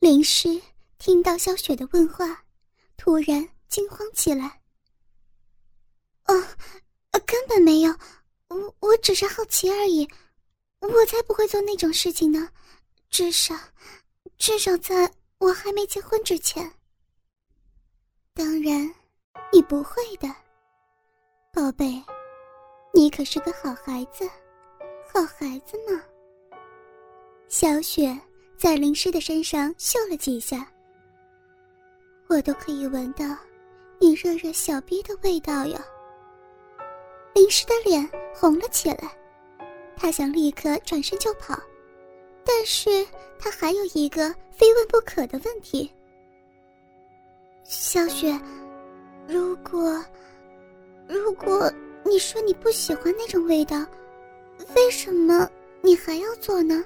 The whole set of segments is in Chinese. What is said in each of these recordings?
林诗听到小雪的问话，突然惊慌起来。哦，根本没有，我我只是好奇而已，我才不会做那种事情呢，至少，至少在我还没结婚之前。当然，你不会的，宝贝，你可是个好孩子，好孩子呢。小雪在林诗的身上嗅了几下，我都可以闻到你热热小逼的味道哟。林诗的脸红了起来，他想立刻转身就跑，但是他还有一个非问不可的问题。小雪，如果如果你说你不喜欢那种味道，为什么你还要做呢？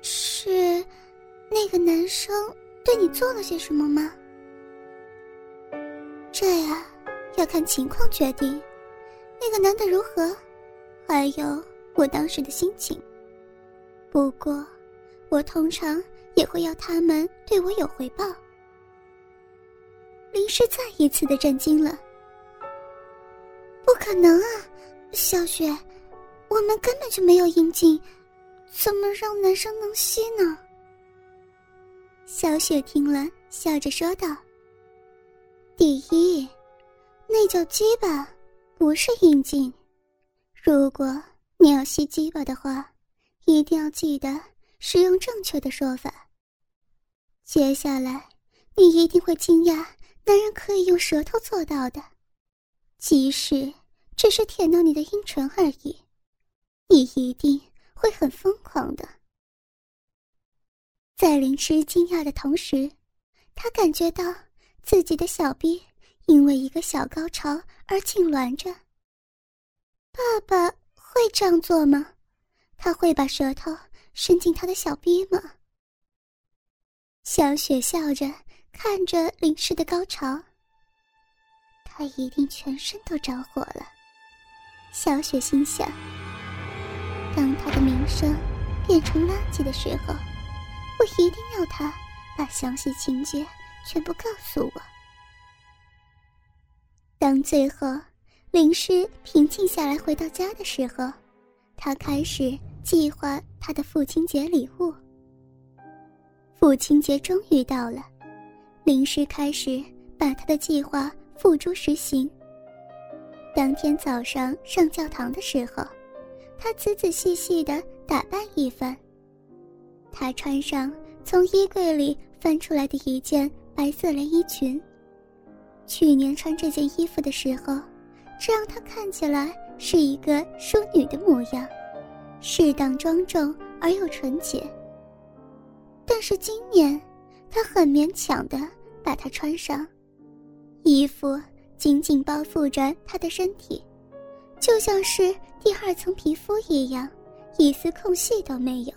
是那个男生对你做了些什么吗？这呀，要看情况决定。那个男的如何，还有我当时的心情。不过，我通常也会要他们对我有回报。林诗再一次的震惊了。不可能啊，小雪，我们根本就没有阴茎。怎么让男生能吸呢？小雪听了，笑着说道：“第一，那叫鸡巴，不是阴茎。如果你要吸鸡巴的话，一定要记得使用正确的说法。接下来，你一定会惊讶，男人可以用舌头做到的，即使只是舔到你的阴唇而已，你一定。”会很疯狂的。在林诗惊讶的同时，他感觉到自己的小臂因为一个小高潮而痉挛着。爸爸会这样做吗？他会把舌头伸进他的小臂吗？小雪笑着看着林诗的高潮，他一定全身都着火了。小雪心想。当他的名声变成垃圾的时候，我一定要他把详细情节全部告诉我。当最后林诗平静下来回到家的时候，他开始计划他的父亲节礼物。父亲节终于到了，林诗开始把他的计划付诸实行。当天早上上教堂的时候。他仔仔细细的打扮一番。她穿上从衣柜里翻出来的一件白色连衣裙。去年穿这件衣服的时候，这让她看起来是一个淑女的模样，适当庄重而又纯洁。但是今年，他很勉强的把它穿上，衣服紧紧包覆着他的身体。就像是第二层皮肤一样，一丝空隙都没有。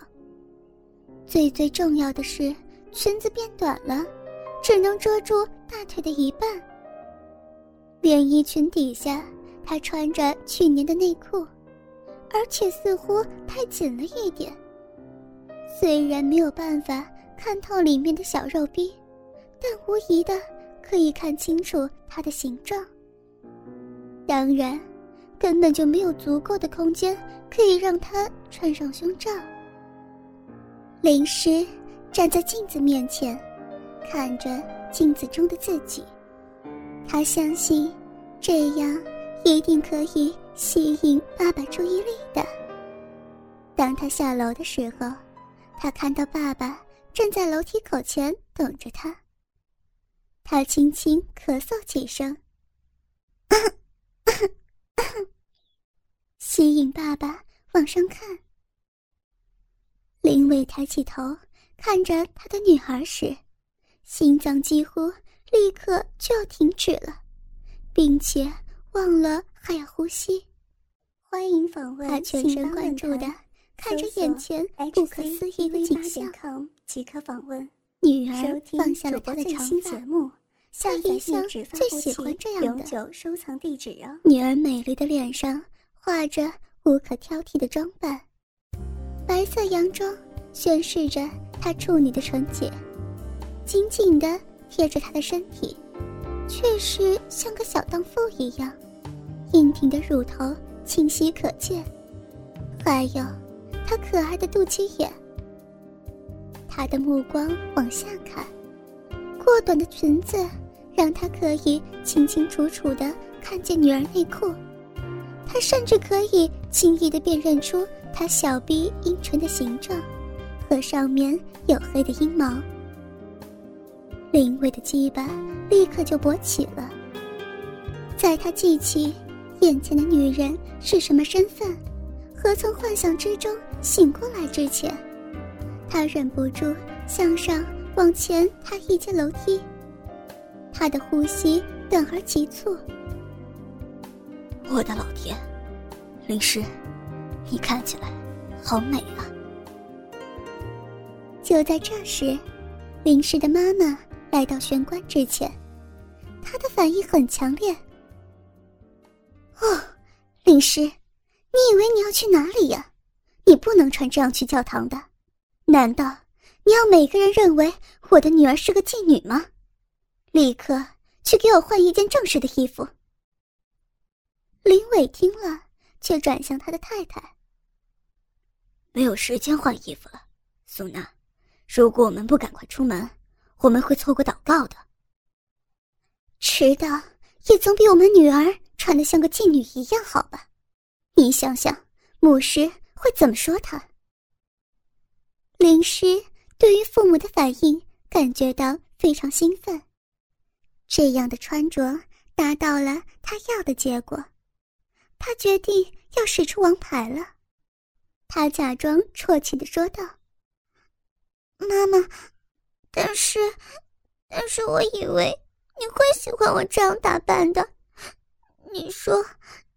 最最重要的是，裙子变短了，只能遮住大腿的一半。连衣裙底下，她穿着去年的内裤，而且似乎太紧了一点。虽然没有办法看透里面的小肉逼，但无疑的可以看清楚它的形状。当然。根本就没有足够的空间可以让他穿上胸罩。林诗站在镜子面前，看着镜子中的自己，他相信这样一定可以吸引爸爸注意力的。当他下楼的时候，他看到爸爸站在楼梯口前等着他。他轻轻咳嗽几声。吸引爸爸往上看。林伟抬起头看着他的女儿时，心脏几乎立刻就要停止了，并且忘了还要呼吸。欢迎访问，他全神贯注的看着眼前不可思议的景象。即可访问。女儿放下了她的长发，下一向最喜欢这样的。永久收藏地址哦。女儿美丽的脸上。画着无可挑剔的装扮，白色洋装宣示着她处女的纯洁。紧紧的贴着他的身体，确实像个小荡妇一样，硬挺的乳头清晰可见，还有她可爱的肚脐眼。他的目光往下看，过短的裙子让他可以清清楚楚的看见女儿内裤，他甚至可以轻易的辨认出他小臂阴唇的形状，和上面黝黑的阴毛。林伟的鸡巴立刻就勃起了。在他记起眼前的女人是什么身份，和从幻想之中醒过来之前。他忍不住向上往前踏一阶楼梯，他的呼吸短而急促。我的老天，林师，你看起来好美啊！就在这时，林氏的妈妈来到玄关之前，她的反应很强烈。哦，林氏，你以为你要去哪里呀？你不能穿这样去教堂的。难道你要每个人认为我的女儿是个妓女吗？立刻去给我换一件正式的衣服。林伟听了，却转向他的太太：“没有时间换衣服了，苏娜。如果我们不赶快出门，我们会错过祷告的。迟到也总比我们女儿穿的像个妓女一样好吧？你想想，牧师会怎么说她？”林诗对于父母的反应感觉到非常兴奋，这样的穿着达到了他要的结果，他决定要使出王牌了。他假装啜泣的说道：“妈妈，但是，但是我以为你会喜欢我这样打扮的。你说，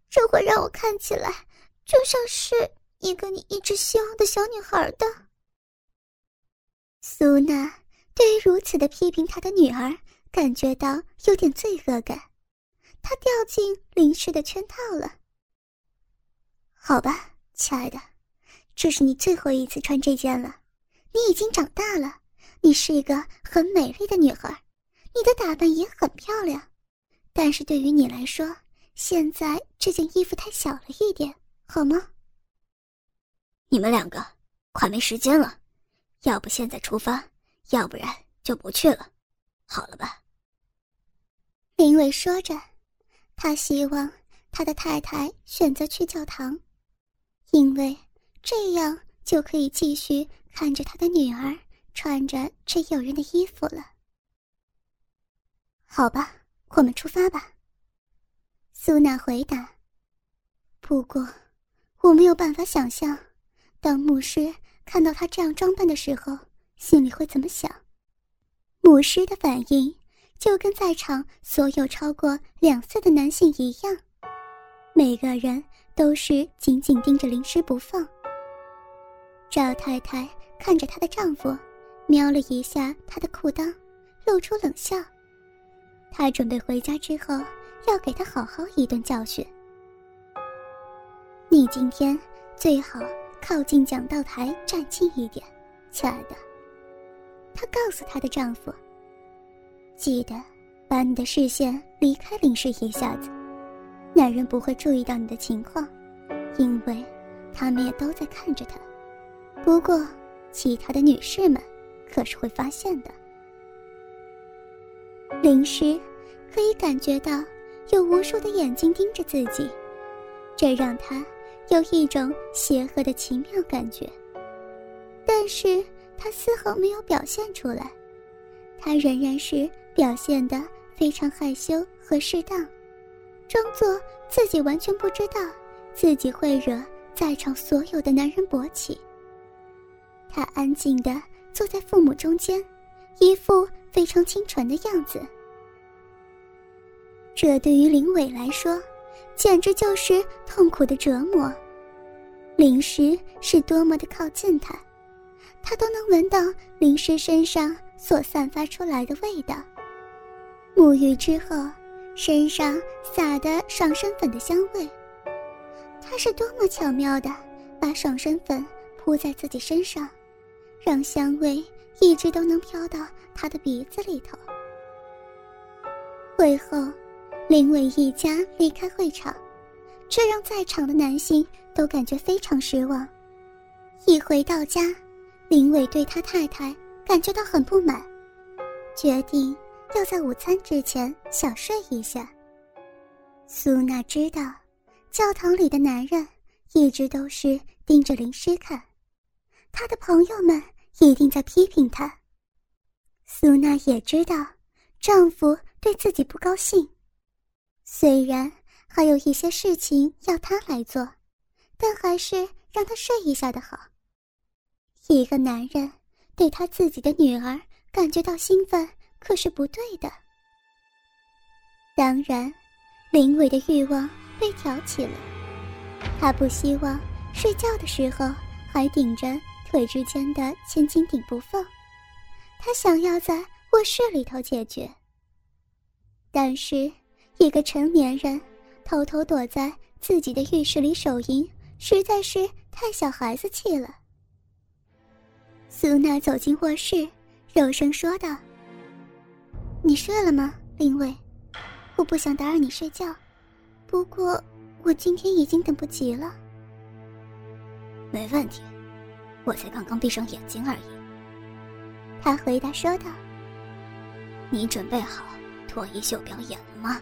这会让我看起来就像是一个你一直希望的小女孩的。”苏娜对于如此的批评她的女儿，感觉到有点罪恶感。她掉进林氏的圈套了。好吧，亲爱的，这是你最后一次穿这件了。你已经长大了，你是一个很美丽的女孩，你的打扮也很漂亮。但是对于你来说，现在这件衣服太小了一点，好吗？你们两个，快没时间了。要不现在出发，要不然就不去了，好了吧？林伟说着，他希望他的太太选择去教堂，因为这样就可以继续看着他的女儿穿着这诱人的衣服了。好吧，我们出发吧。苏娜回答。不过，我没有办法想象，当牧师。看到他这样装扮的时候，心里会怎么想？牧师的反应就跟在场所有超过两岁的男性一样，每个人都是紧紧盯着林诗不放。赵太太看着她的丈夫，瞄了一下他的裤裆，露出冷笑。她准备回家之后要给他好好一顿教训。你今天最好。靠近讲道台，站近一点，亲爱的。她告诉她的丈夫：“记得把你的视线离开林氏一下子，男人不会注意到你的情况，因为他们也都在看着他。不过，其他的女士们可是会发现的。”林诗可以感觉到有无数的眼睛盯着自己，这让她。有一种邪恶的奇妙感觉，但是他丝毫没有表现出来，他仍然是表现的非常害羞和适当，装作自己完全不知道自己会惹在场所有的男人勃起。他安静的坐在父母中间，一副非常清纯的样子。这对于林伟来说。简直就是痛苦的折磨。灵石是多么的靠近他，他都能闻到灵石身上所散发出来的味道。沐浴之后，身上撒的爽身粉的香味，他是多么巧妙的把爽身粉铺在自己身上，让香味一直都能飘到他的鼻子里头。会后，林伟一家离开会场，这让在场的男性都感觉非常失望。一回到家，林伟对他太太感觉到很不满，决定要在午餐之前小睡一下。苏娜知道，教堂里的男人一直都是盯着灵师看，他的朋友们一定在批评她。苏娜也知道，丈夫。对自己不高兴，虽然还有一些事情要他来做，但还是让他睡一下的好。一个男人对他自己的女儿感觉到兴奋，可是不对的。当然，林伟的欲望被挑起了，他不希望睡觉的时候还顶着腿之间的千斤顶不放，他想要在卧室里头解决。但是，一个成年人偷偷躲在自己的浴室里手淫，实在是太小孩子气了。苏娜走进卧室，柔声说道：“你睡了吗，林伟？我不想打扰你睡觉，不过我今天已经等不及了。”“没问题，我才刚刚闭上眼睛而已。”他回答说道。“你准备好？”脱衣秀表演了吗？